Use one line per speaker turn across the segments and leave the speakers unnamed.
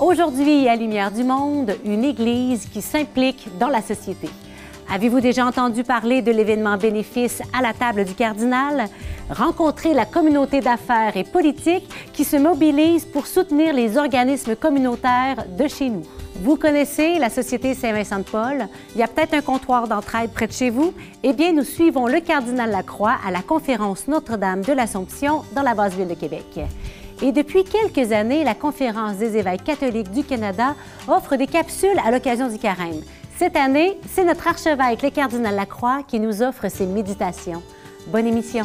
Aujourd'hui, à Lumière du Monde, une Église qui s'implique dans la société. Avez-vous déjà entendu parler de l'événement bénéfice à la table du cardinal? Rencontrez la communauté d'affaires et politique qui se mobilise pour soutenir les organismes communautaires de chez nous. Vous connaissez la Société Saint-Vincent-de-Paul? Il y a peut-être un comptoir d'entraide près de chez vous? Eh bien, nous suivons le cardinal Lacroix à la conférence Notre-Dame de l'Assomption dans la basse ville de Québec. Et depuis quelques années, la Conférence des évêques catholiques du Canada offre des capsules à l'occasion du carême. Cette année, c'est notre archevêque, le cardinal Lacroix, qui nous offre ses méditations. Bonne émission.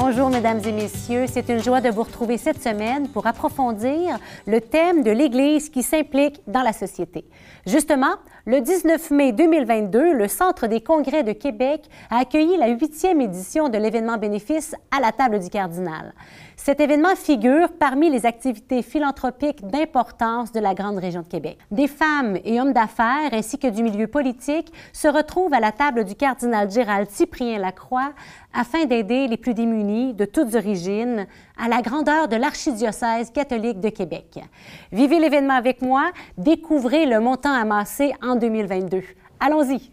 Bonjour, mesdames et messieurs. C'est une joie de vous retrouver cette semaine pour approfondir le thème de l'Église qui s'implique dans la société. Justement, le 19 mai 2022, le Centre des congrès de Québec a accueilli la huitième édition de l'événement bénéfice à la table du cardinal. Cet événement figure parmi les activités philanthropiques d'importance de la grande région de Québec. Des femmes et hommes d'affaires ainsi que du milieu politique se retrouvent à la table du cardinal Gérald Cyprien Lacroix afin d'aider les plus démunis de toutes origines à la grandeur de l'archidiocèse catholique de Québec. Vivez l'événement avec moi, découvrez le montant amassé en 2022. Allons-y!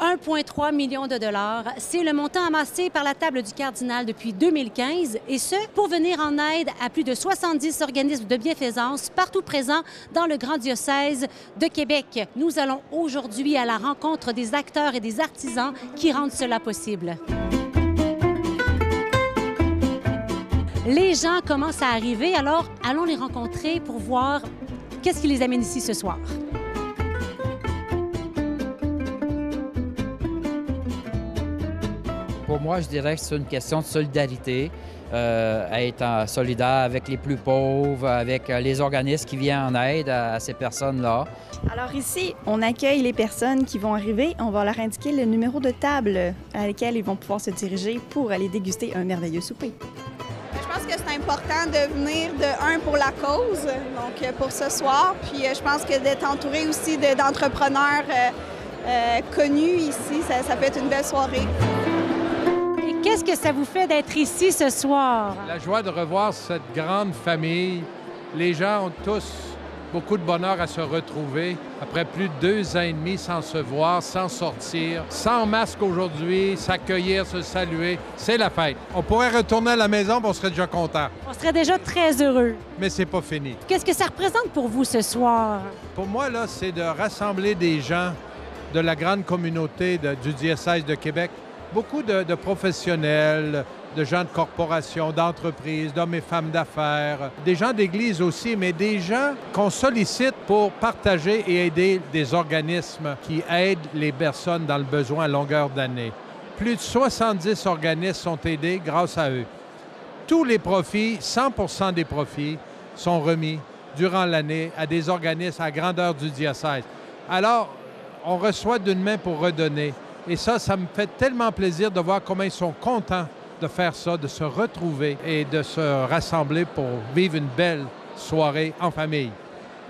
1,3 million de dollars. C'est le montant amassé par la table du cardinal depuis 2015 et ce, pour venir en aide à plus de 70 organismes de bienfaisance partout présents dans le grand diocèse de Québec. Nous allons aujourd'hui à la rencontre des acteurs et des artisans qui rendent cela possible. Les gens commencent à arriver, alors allons les rencontrer pour voir qu'est-ce qui les amène ici ce soir.
Pour moi, je dirais que c'est une question de solidarité, euh, être solidaire avec les plus pauvres, avec euh, les organismes qui viennent en aide à, ces personnes-là.
Alors ici, on accueille les personnes qui vont arriver. On va leur indiquer le numéro de table à laquelle ils vont pouvoir se diriger pour aller déguster un merveilleux souper.
Je pense que c'est important de venir de un pour la cause, donc euh, pour ce soir. Puis je pense que d'être entouré aussi d'entrepreneurs connus ici, ça, ça peut être une belle soirée.
Qu'est-ce que ça vous fait d'être ici ce soir?
La joie de revoir cette grande famille. Les gens ont tous beaucoup de bonheur à se retrouver après plus de deux ans et demi sans se voir, sans sortir, sans masque aujourd'hui, s'accueillir, se saluer. C'est la fête. On pourrait retourner à la maison, on serait déjà content.
On serait déjà très heureux.
Mais c'est pas fini.
Qu'est-ce que ça représente pour vous ce soir?
Pour moi, là, c'est de rassembler des gens de la grande communauté du diocèse de Québec beaucoup de, professionnels, de gens de corporations, d'entreprises, d'hommes et femmes d'affaires, des gens d'église aussi, mais des gens qu'on sollicite pour partager et aider des organismes qui aident les personnes dans le besoin à longueur d'année. Plus de 70 organismes sont aidés grâce à eux. Tous les profits, 100% des profits, sont remis durant l'année à des organismes à grandeur du diocèse. Alors, on reçoit d'une main pour redonner. Et ça, ça me fait tellement plaisir de voir comment ils sont contents de faire ça, de se retrouver et de se rassembler pour vivre une belle soirée en famille.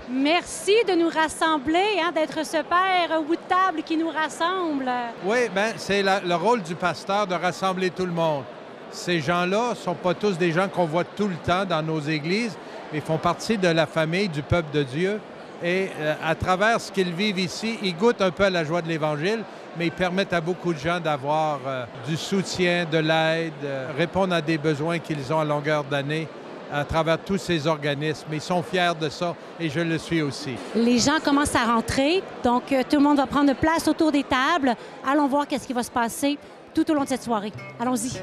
Merci de nous rassembler, hein, d'être ce père au bout de table qui nous rassemble.
Oui, bien, c'est le rôle du pasteur de rassembler tout le monde. Ces gens-là ne sont pas tous des gens qu'on voit tout le temps dans nos églises, mais font partie de la famille du peuple de Dieu. Et euh, à travers ce qu'ils vivent ici, ils goûtent un peu la joie de l'Évangile, mais ils permettent à beaucoup de gens d'avoir euh, du soutien, de l'aide, euh, répondre à des besoins qu'ils ont à longueur d'année à travers tous ces organismes. Ils sont fiers de ça et je le suis aussi.
Les gens commencent à rentrer, donc tout le monde va prendre place autour des tables. Allons voir qu'est-ce qui va se passer tout au long de cette soirée. Allons-y.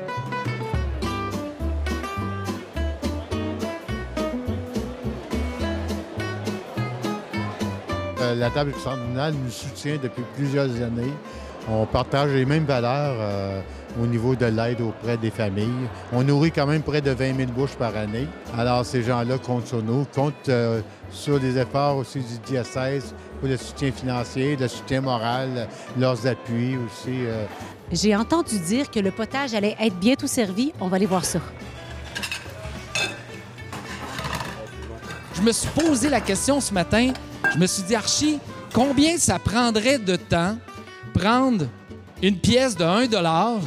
La table cardinal nous soutient depuis plusieurs années. On partage les mêmes valeurs euh, au niveau de l'aide auprès des familles. On nourrit quand même près de 20 000 bouches par année. Alors, ces gens-là comptent sur nous, comptent euh, sur les efforts aussi du diocèse pour le soutien financier, le soutien moral, leurs appuis aussi. Euh.
J'ai entendu dire que le potage allait être bientôt servi. On va aller voir ça.
Me suis posé la question ce matin. Je me suis dit, Archie, combien ça prendrait de temps prendre une pièce de 1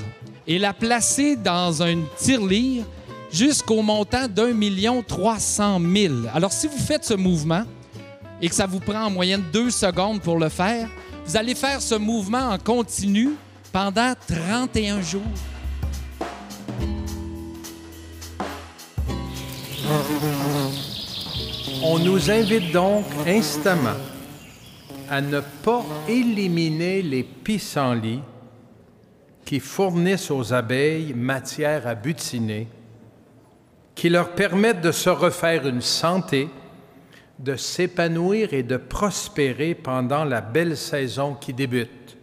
et la placer dans un tirelire jusqu'au montant d'un million trois cent mille? Alors, si vous faites ce mouvement et que ça vous prend en moyenne deux secondes pour le faire, vous allez faire ce mouvement en continu pendant 31 jours.
On nous invite donc instamment à ne pas éliminer les pissenlits qui fournissent aux abeilles matière à butiner, qui leur permettent de se refaire une santé, de s'épanouir et de prospérer pendant la belle saison qui débute.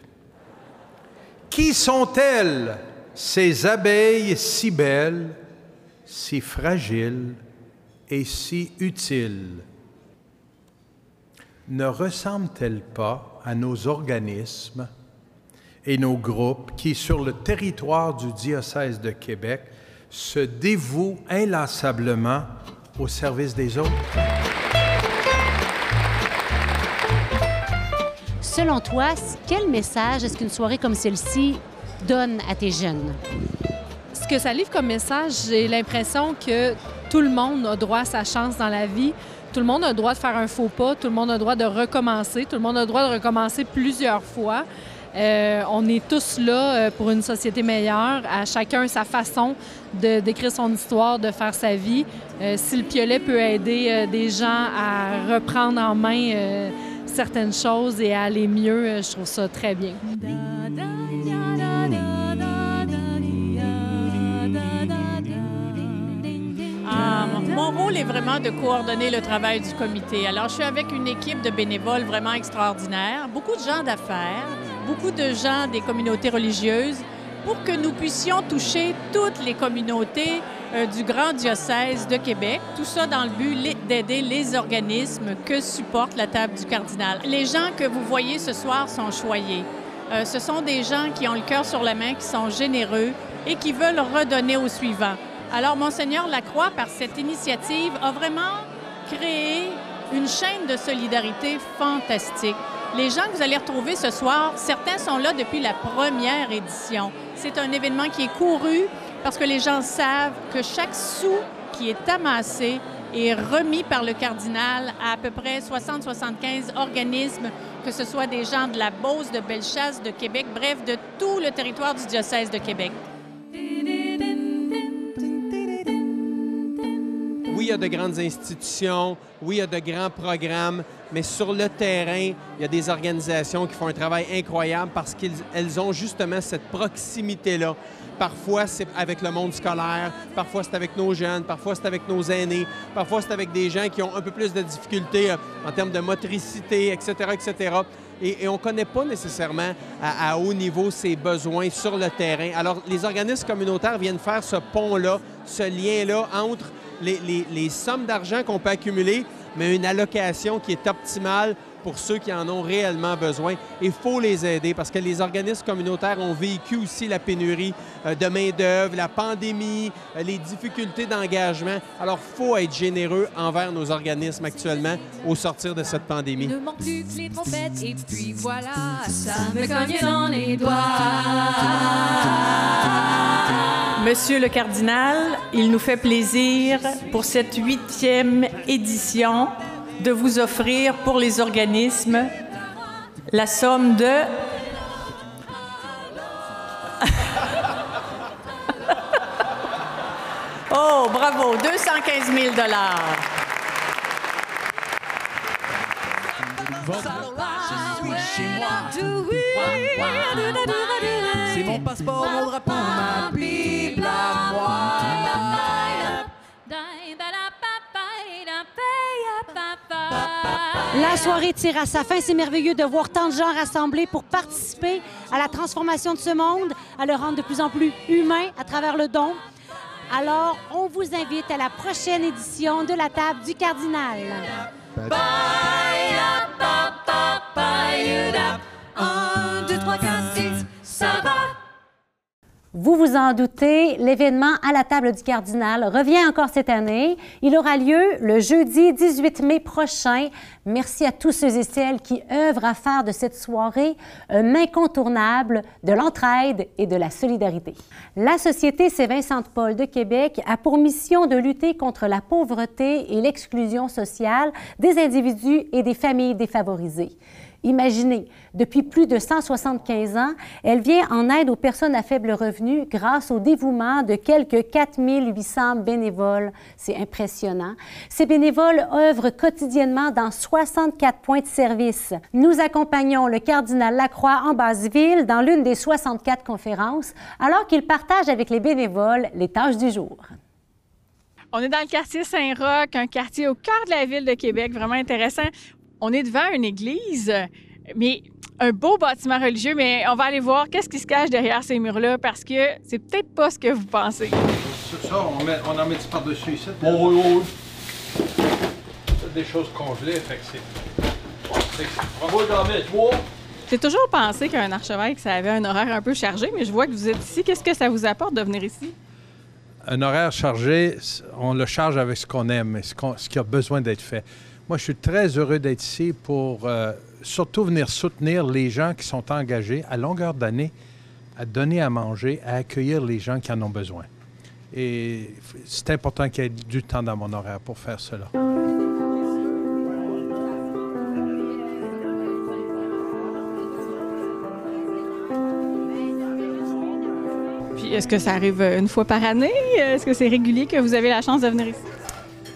Qui sont-elles, ces abeilles si belles, si fragiles et si utiles? Ne ressemblent-elles pas à nos organismes et nos groupes qui, sur le territoire du diocèse de Québec, se dévouent inlassablement au service des autres?
Selon toi, quel message est-ce qu'une soirée comme celle-ci donne à tes jeunes?
Ce que ça livre comme message, j'ai l'impression que tout le monde a droit à sa chance dans la vie. Tout le monde a droit de faire un faux pas, tout le monde a droit de recommencer, tout le monde a droit de recommencer plusieurs fois. Euh, on est tous là euh, pour une société meilleure, à chacun sa façon d'écrire son histoire, de faire sa vie. Euh, si le piolet peut aider des gens à reprendre en main certaines choses et à aller mieux, je trouve ça très bien.
Mon rôle est vraiment de coordonner le travail du comité. Alors, je suis avec une équipe de bénévoles vraiment extraordinaire, beaucoup de gens d'affaires, beaucoup de gens des communautés religieuses, pour que nous puissions toucher toutes les communautés euh, du Grand Diocèse de Québec, tout ça dans le but d'aider les organismes que supporte la table du cardinal. Les gens que vous voyez ce soir sont choyés. Euh, ce sont des gens qui ont le cœur sur la main, qui sont généreux et qui veulent redonner au suivant. Alors, Monseigneur Lacroix, par cette initiative, a vraiment créé une chaîne de solidarité fantastique. Les gens que vous allez retrouver ce soir, certains sont là depuis la première édition. C'est un événement qui est couru parce que les gens savent que chaque sou qui est amassé est remis par le cardinal à à peu près 60-75 organismes, que ce soit des gens de la Beauce, de Bellechasse, de Québec, bref, de tout le territoire du diocèse de Québec.
Oui, il y a de grandes institutions, oui, il y a de grands programmes, mais sur le terrain, il y a des organisations qui font un travail incroyable parce qu'elles ont justement cette proximité-là. Parfois, c'est avec le monde scolaire, parfois c'est avec nos jeunes, parfois c'est avec nos aînés, parfois c'est avec des gens qui ont un peu plus de difficultés euh, en termes de motricité, etc., etc. Et, on ne connaît pas nécessairement à, à, haut niveau ces besoins sur le terrain. Alors, les organismes communautaires viennent faire ce pont-là, ce lien-là entre les, sommes d'argent qu'on peut accumuler, mais une allocation qui est optimale pour ceux qui en ont réellement besoin. Il faut les aider parce que les organismes communautaires ont vécu aussi la pénurie euh, de main-d'œuvre, la pandémie, euh, les difficultés d'engagement. Alors, il faut être généreux envers nos organismes actuellement au sortir de cette pandémie.
Ne manque plus que les trompettes et puis voilà, ça me cogne dans les doigts.
Monsieur le cardinal, il nous fait plaisir pour cette huitième édition de vous offrir pour les organismes la somme de Oh, bravo, 215 000 dollars.
C'est mon passeport,
La soirée tire à sa fin. C'est merveilleux de voir tant de gens rassemblés pour participer à la transformation de ce monde, à le rendre de plus en plus humain à travers le don. Alors, on vous invite à la prochaine édition de la table du cardinal. Vous vous en doutez, l'événement à la table du cardinal revient encore cette année. Il aura lieu le jeudi 18 mai prochain. Merci à tous ceux et celles qui œuvrent à faire de cette soirée un incontournable de l'entraide et de la solidarité. La Société Saint-Vincent-de-Paul de Québec a pour mission de lutter contre la pauvreté et l'exclusion sociale des individus et des familles défavorisées. Imaginez, depuis plus de 175 ans, elle vient en aide aux personnes à faible revenu grâce au dévouement de quelques 4800 bénévoles. C'est impressionnant. Ces bénévoles œuvrent quotidiennement dans 64 points de service. Nous accompagnons le cardinal Lacroix en Basse-Ville dans l'une des 64 conférences, alors qu'il partage avec les bénévoles les tâches du jour.
On est dans le quartier Saint-Roch, un quartier au cœur de la ville de Québec, vraiment intéressant. On est devant une église, mais un beau bâtiment religieux, mais on va aller voir qu'est-ce qui se cache derrière ces murs-là parce que c'est peut-être pas ce que vous pensez.
C'est ça, on, met, on en met par-dessus ici.
Oh, oui, oui, oui.
C'est des choses congelées, fait que c'est...
On va en mettre trois.
J'ai toujours pensé qu'un archevêque, ça avait un horaire un peu chargé, mais je vois que vous êtes ici. Qu'est-ce que ça vous apporte de venir ici?
Un horaire chargé, on le charge avec ce qu'on aime et ce qui a besoin d'être fait. Moi, je suis très heureux d'être ici pour euh, surtout venir soutenir les gens qui sont engagés à longueur d'année à donner à manger, à accueillir les gens qui en ont besoin. Et c'est important qu'il y ait du temps dans mon horaire pour faire cela.
Puis est-ce que ça arrive une fois par année? Est-ce que c'est régulier que vous avez la chance de venir ici?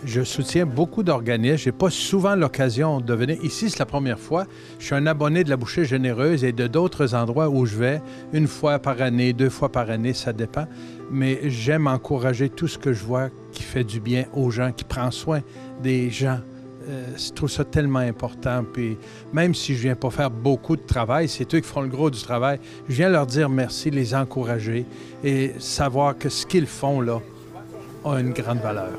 Je soutiens beaucoup d'organismes. Je n'ai pas souvent l'occasion de venir. Ici, c'est la première fois. Je suis un abonné de la Bouchée Généreuse et de d'autres endroits où je vais, une fois par année, deux fois par année, ça dépend. Mais j'aime encourager tout ce que je vois qui fait du bien aux gens, qui prend soin des gens. Euh, je trouve ça tellement important. Puis même si je viens pas faire beaucoup de travail, c'est eux qui font le gros du travail. Je viens leur dire merci, les encourager et savoir que ce qu'ils font là a une grande valeur.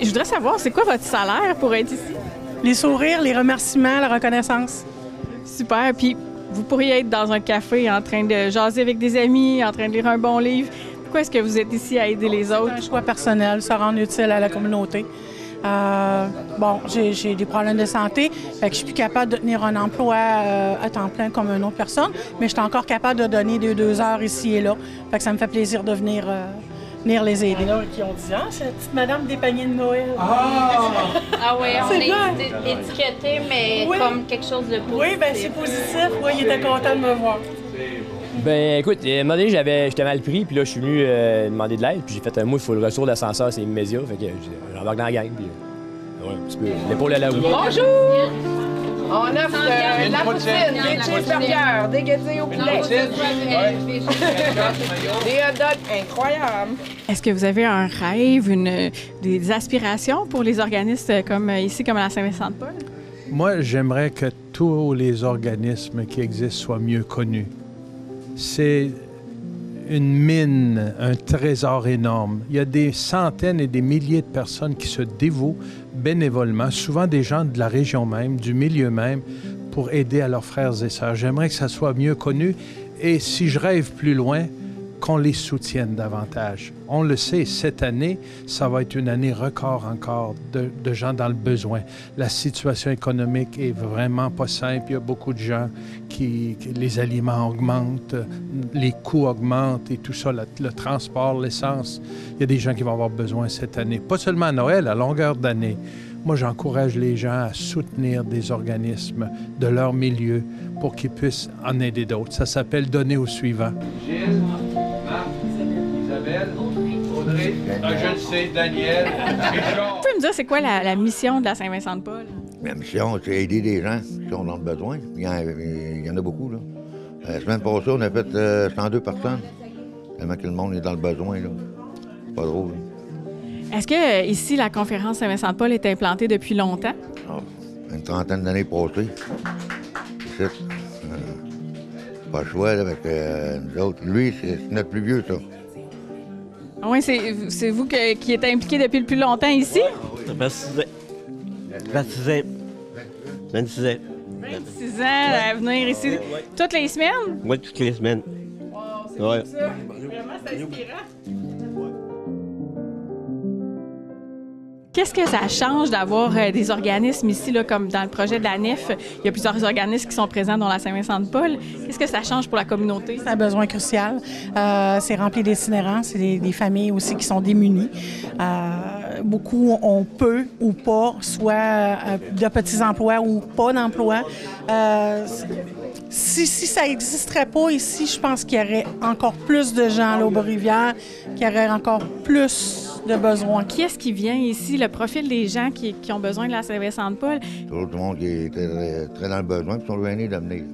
Je voudrais savoir, c'est quoi votre salaire pour être ici?
Les sourires, les remerciements, la reconnaissance.
Super. Puis vous pourriez être dans un café en train de jaser avec des amis, en train de lire un bon livre. Pourquoi est-ce que vous êtes ici à aider les autres?
Un choix personnel, se rendre utile à la communauté. Euh, bon, j'ai j'ai des problèmes de santé, fait que je suis plus capable de tenir un emploi euh, à temps plein comme une autre personne, mais je suis encore capable de donner deux, deux heures ici et là. Fait que ça me fait plaisir de venir, euh, venir les aider. Il y en a qui ont dit, ah, c'est la petite madame des paniers de Noël.
Ah oui, on est é- étiqueté, mais
Oui.
comme quelque chose de positif.
Oui, ben c'est positif. Oui, il était content de me voir.
Ben écoute, à un moment donné, j'avais, j'étais mal pris, puis là, je suis venu euh, demander de l'aide, puis j'ai fait un moi, il faut le retour d'ascenseur, c'est immédiat, fait que j'ai- j'embarque dans la gang, puis euh, ouais, un petit peu l'épaule à la roue.
Bonjour! On offre euh,
Une
la
poutine.
des cheeseburgers, des guettins au poulet. Des hot dogs incroyables.
Est-ce que vous avez un rêve, une, des aspirations pour les organismes comme euh, ici, comme à la Saint-Vincent-de-Paul?
Moi, j'aimerais que tous les organismes qui existent soient mieux connus. C'est une mine, un trésor énorme. Il y a des centaines et des milliers de personnes qui se dévouent bénévolement, souvent des gens de la région même, du milieu même, pour aider à leurs frères et sœurs. J'aimerais que ça soit mieux connu et si je rêve plus loin, qu'on les soutienne davantage. On le sait, cette année, ça va être une année record encore de, gens dans le besoin. La situation économique est vraiment pas simple. Il y a beaucoup de gens qui, qui- les aliments augmentent, les coûts augmentent et tout ça, le, le transport, l'essence. Il y a des gens qui vont avoir besoin cette année. Pas seulement à Noël, à longueur d'année. Moi, j'encourage les gens à soutenir des organismes de leur milieu pour qu'ils puissent en aider d'autres. Ça s'appelle donner au suivant. Je le sais, Daniel, Richard.
Vous pouvez me dire, c'est quoi la, la mission de la Saint-Vincent-de-Paul?
Ma mission, c'est aider des gens qui sont dans le besoin. Il y en, il y en a beaucoup, là. La semaine passée, on a fait euh, 102 personnes. Tellement que le monde est dans le besoin, là. C'est Pas drôle.
Est-ce que euh, ici, la conférence Saint-Vincent-de-Paul est implantée depuis longtemps?
Une trentaine d'années passées. C'est ça. Euh, pas le choix, là, avec euh, nous autres. Lui, c'est c'est notre plus vieux, ça.
Ah oui, c'est vous que- qui êtes impliqué depuis le plus longtemps ici?
26 ans. 26 ans. 26 ans.
26 ans à venir ici toutes les semaines?
Moi, toutes les semaines.
c'est
Ouais.
ça. Vraiment, c'est inspirant. Qu'est-ce que ça change d'avoir euh, des organismes ici, comme dans le projet de la NEF? Il y a plusieurs organismes qui sont présents, dont la Saint-Vincent-de-Paul. Qu'est-ce que ça change pour la communauté?
C'est un besoin crucial. Euh, c'est rempli d'itinérants, c'est des, familles aussi qui sont démunies. Euh, beaucoup ont peu ou pas, soit de petits emplois ou pas d'emploi. Si, si ça n'existerait pas ici, je pense qu'il y aurait encore plus de gens à l'Aube-Rivière, qu'il y aurait encore plus de besoins.
Qui est-ce qui vient ici? Le profil des gens qui, qui ont besoin de la Saint-Vincent-de-Paul?
Tout le monde qui est très, très dans le besoin, puis sont gênés de venir.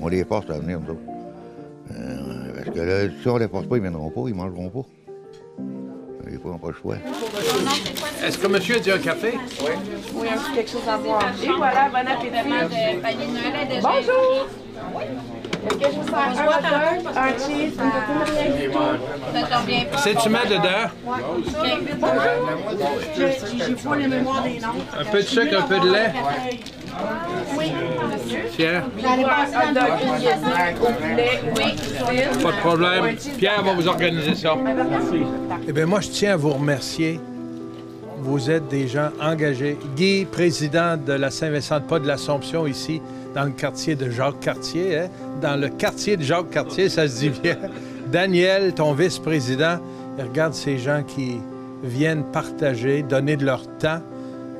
On les force à venir, nous autres. Euh, parce que là, si on les force pas, ils viendront pas, ils mangeront pas. Des fois, on n'a pas le choix.
Est-ce que monsieur dit un café? Oui.
Oui, un petit quelque chose à boire. Et voilà, bon appétit. Bonjour.
C'est tu mets dedans?
Bonjour. J'ai pas les mémoires des noms.
Un peu de sucre, un peu de lait?
Oui, oui,
pas de problème. Pierre va vous organiser ça. Eh bien, moi, je tiens à vous remercier. Vous êtes des gens engagés. Guy, président de la Saint-Vincent-de-Pas de l'Assomption ici, dans le quartier de Jacques-Cartier. hein? Dans le quartier de Jacques-Cartier, ça se dit bien. Daniel, ton vice-président, regarde ces gens qui viennent partager, donner de leur temps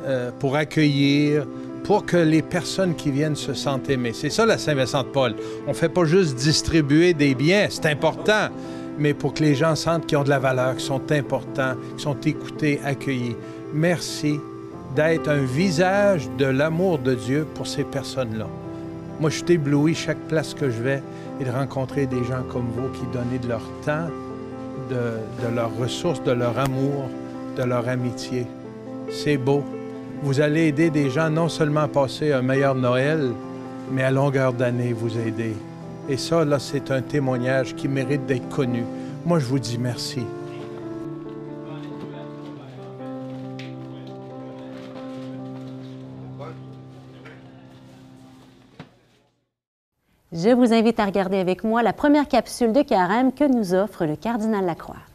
euh, pour accueillir, pour que les personnes qui viennent se sentent aimées. C'est ça la Saint-Vincent-de-Paul. On ne fait pas juste distribuer des biens, c'est important, mais pour que les gens sentent qu'ils ont de la valeur, qu'ils sont importants, qu'ils sont écoutés, accueillis. Merci d'être un visage de l'amour de Dieu pour ces personnes-là. Moi, je suis ébloui chaque place que je vais et de rencontrer des gens comme vous qui donnent de leur temps, de, de leurs ressources, de leur amour, de leur amitié. C'est beau. Vous allez aider des gens non seulement à passer un meilleur Noël, mais à longueur d'année vous aider. Et ça, là, c'est un témoignage qui mérite d'être connu. Moi, je vous dis merci.
Je vous invite à regarder avec moi la première capsule de carême que nous offre le cardinal Lacroix.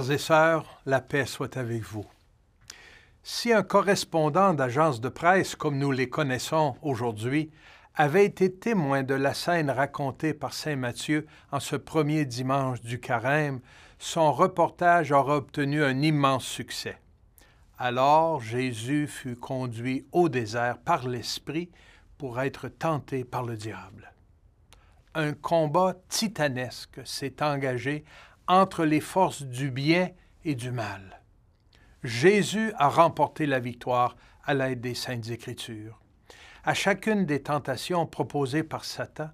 Frères et sœurs, la paix soit avec vous. Si un correspondant d'agence de presse, comme nous les connaissons aujourd'hui, avait été témoin de la scène racontée par Saint Matthieu en ce premier dimanche du carême, son reportage aura obtenu un immense succès. Alors Jésus fut conduit au désert par l'Esprit pour être tenté par le diable. Un combat titanesque s'est engagé entre les forces du bien et du mal. Jésus a remporté la victoire à l'aide des saintes Écritures. À chacune des tentations proposées par Satan,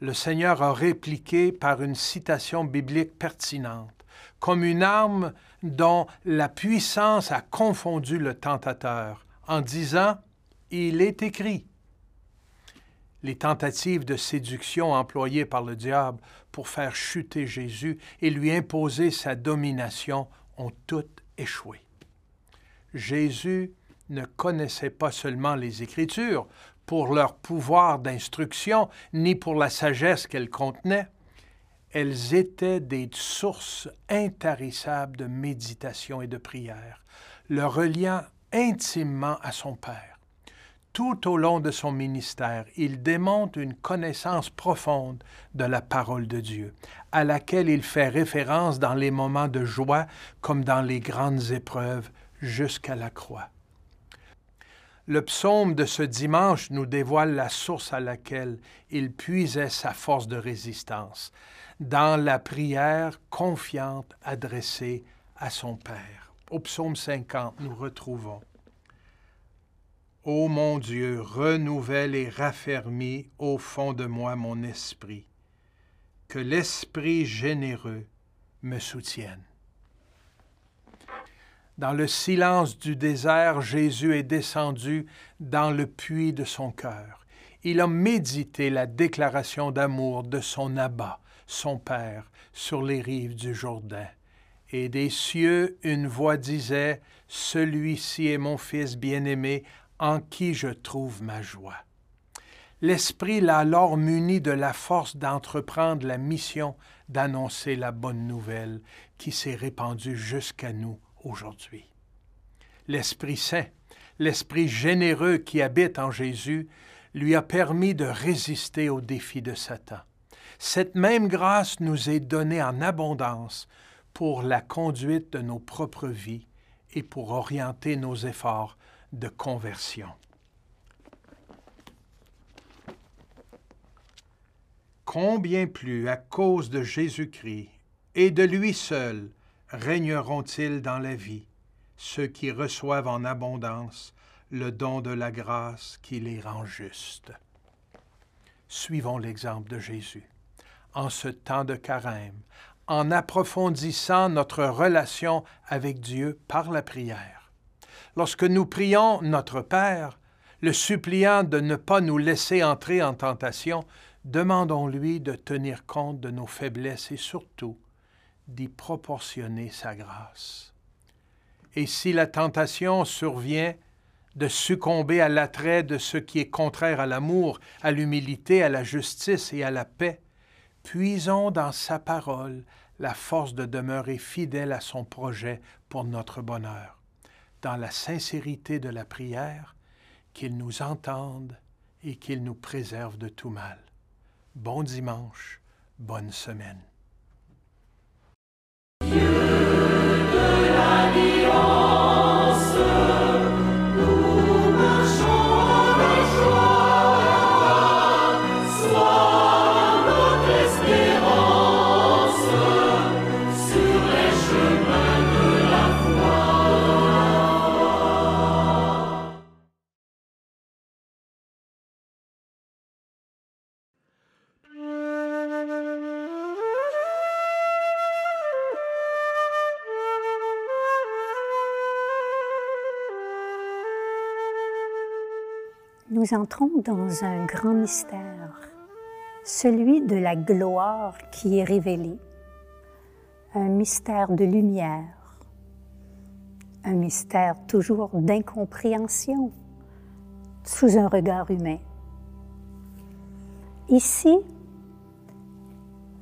le Seigneur a répliqué par une citation biblique pertinente, comme une arme dont la puissance a confondu le tentateur, en disant Il est écrit. Les tentatives de séduction employées par le diable pour faire chuter Jésus et lui imposer sa domination ont toutes échoué. Jésus ne connaissait pas seulement les Écritures pour leur pouvoir d'instruction, ni pour la sagesse qu'elles contenaient. Elles étaient des sources intarissables de méditation et de prière, le reliant intimement à son Père. Tout au long de son ministère, il démontre une connaissance profonde de la parole de Dieu, à laquelle il fait référence dans les moments de joie comme dans les grandes épreuves jusqu'à la croix. Le psaume de ce dimanche nous dévoile la source à laquelle il puisait sa force de résistance, dans la prière confiante adressée à son Père. Au psaume 50, nous retrouvons Ô mon Dieu, renouvelle et raffermis au fond de moi mon esprit, que l'Esprit généreux me soutienne. Dans le silence du désert, Jésus est descendu dans le puits de son cœur. Il a médité la déclaration d'amour de son abat, son Père, sur les rives du Jourdain. Et des cieux, une voix disait, Celui-ci est mon Fils bien-aimé, en qui je trouve ma joie. L'Esprit l'a alors muni de la force d'entreprendre la mission d'annoncer la bonne nouvelle qui s'est répandue jusqu'à nous aujourd'hui. L'Esprit Saint, l'Esprit généreux qui habite en Jésus, lui a permis de résister aux défis de Satan. Cette même grâce nous est donnée en abondance pour la conduite de nos propres vies et pour orienter nos efforts de conversion. Combien plus à cause de Jésus-Christ et de lui seul régneront-ils dans la vie, ceux qui reçoivent en abondance le don de la grâce qui les rend justes? Suivons l'exemple de Jésus. En ce temps de carême, en approfondissant notre relation avec Dieu par la prière. Lorsque nous prions notre Père, le suppliant de ne pas nous laisser entrer en tentation, demandons-lui de tenir compte de nos faiblesses et surtout d'y proportionner sa grâce. Et si la tentation survient de succomber à l'attrait de ce qui est contraire à l'amour, à l'humilité, à la justice et à la paix, puisons dans sa parole la force de demeurer fidèle à son projet pour notre bonheur. Dans la sincérité de la prière, qu'il nous entende et qu'il nous préserve de tout mal. Bon dimanche, bonne semaine.
Nous entrons dans un grand mystère, celui de la gloire qui est révélée, un mystère de lumière, un mystère toujours d'incompréhension sous un regard humain. Ici,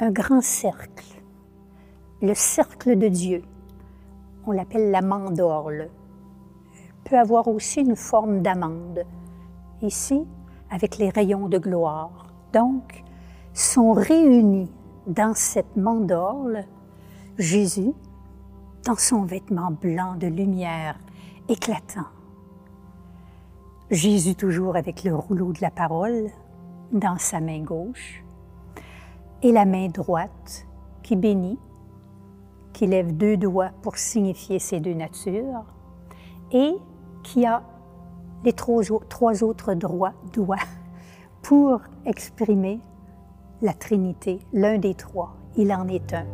un grand cercle, le cercle de Dieu. On l'appelle la mandorle. peut avoir aussi une forme d'amande ici avec les rayons de gloire. Donc, sont réunis dans cette mandorle Jésus dans son vêtement blanc de lumière éclatant. Jésus toujours avec le rouleau de la parole dans sa main gauche et la main droite qui bénit, qui lève deux doigts pour signifier ces deux natures et qui a les trois, autres droits, doigts pour exprimer la Trinité, l'un des trois. Il en est un.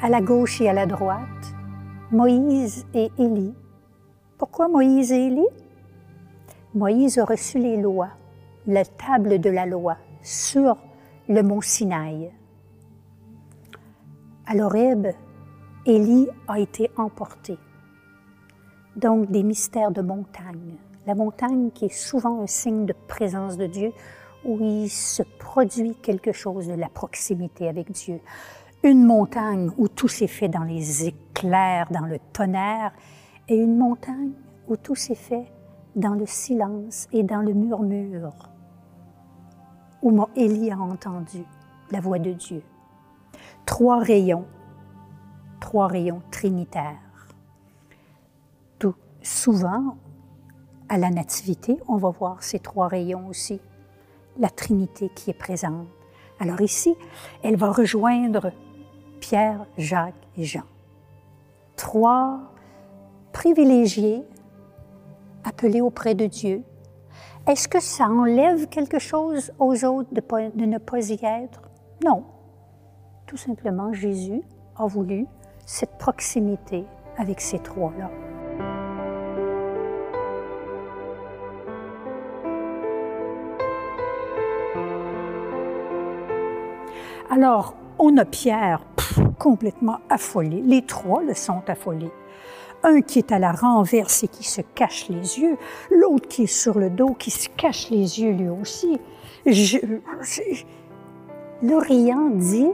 À la gauche et à la droite, Moïse et Élie. Pourquoi Moïse et Élie? Moïse a reçu les lois la table de la loi sur le mont Sinaï. À l'Horeb, Élie a été emporté. Donc des mystères de montagne. La montagne qui est souvent un signe de présence de Dieu, où il se produit quelque chose de la proximité avec Dieu. Une montagne où tout s'est fait dans les éclairs, dans le tonnerre, et une montagne où tout s'est fait dans le silence et dans le murmure où Élie a entendu la voix de Dieu. Trois rayons, trois rayons trinitaires. Tout, souvent, à la Nativité, on va voir ces trois rayons aussi, la Trinité qui est présente. Alors ici, elle va rejoindre Pierre, Jacques et Jean. Trois privilégiés appelés auprès de Dieu. Est-ce que ça enlève quelque chose aux autres de, ne pas y être? Non. Tout simplement, Jésus a voulu cette proximité avec ces trois-là. Alors, on a Pierre complètement affolé. Les trois le sont affolés. Un qui est à la renverse et qui se cache les yeux, l'autre qui est sur le dos, qui se cache les yeux lui aussi. L'Orient dit,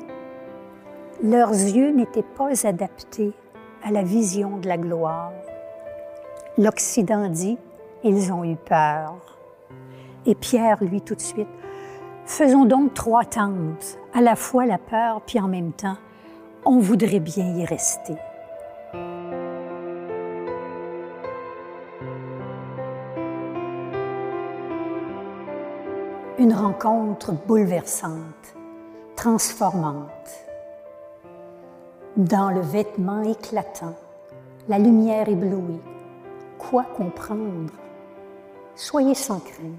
leurs yeux n'étaient pas adaptés à la vision de la gloire. L'Occident dit, ils ont eu peur. Et Pierre, lui, tout de suite, faisons donc trois tentes, à la fois la peur, puis en même temps, on voudrait bien y rester. Une rencontre bouleversante, transformante. Dans le vêtement éclatant, la lumière éblouie. Quoi comprendre? Soyez sans crainte.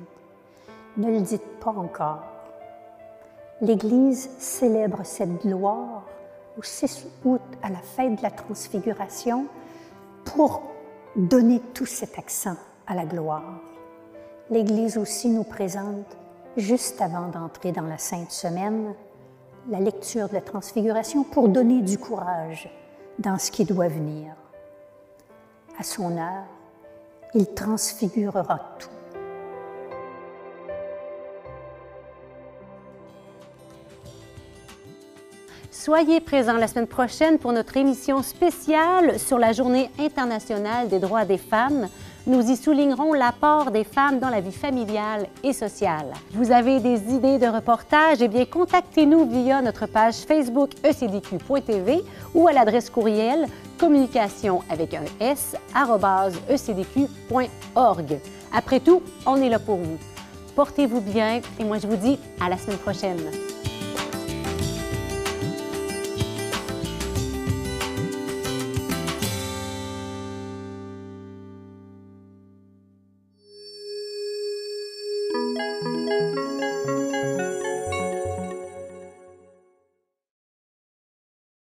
Ne le dites pas encore. L'Église célèbre cette gloire au 6 août à la fête de la transfiguration pour donner tout cet accent à la gloire. L'Église aussi nous présente, juste avant d'entrer dans la Sainte Semaine, la lecture de la transfiguration pour donner du courage dans ce qui doit venir. À son heure, il transfigurera tout.
Soyez présents la semaine prochaine pour notre émission spéciale sur la Journée internationale des droits des femmes. Nous y soulignerons l'apport des femmes dans la vie familiale et sociale. Vous avez des idées de reportages? Eh bien, contactez-nous via notre page Facebook E ecdq.tv ou à l'adresse courriel communication avec un S ecdq.org. Après tout, on est là pour vous. Portez-vous bien et moi je vous dis à la semaine prochaine.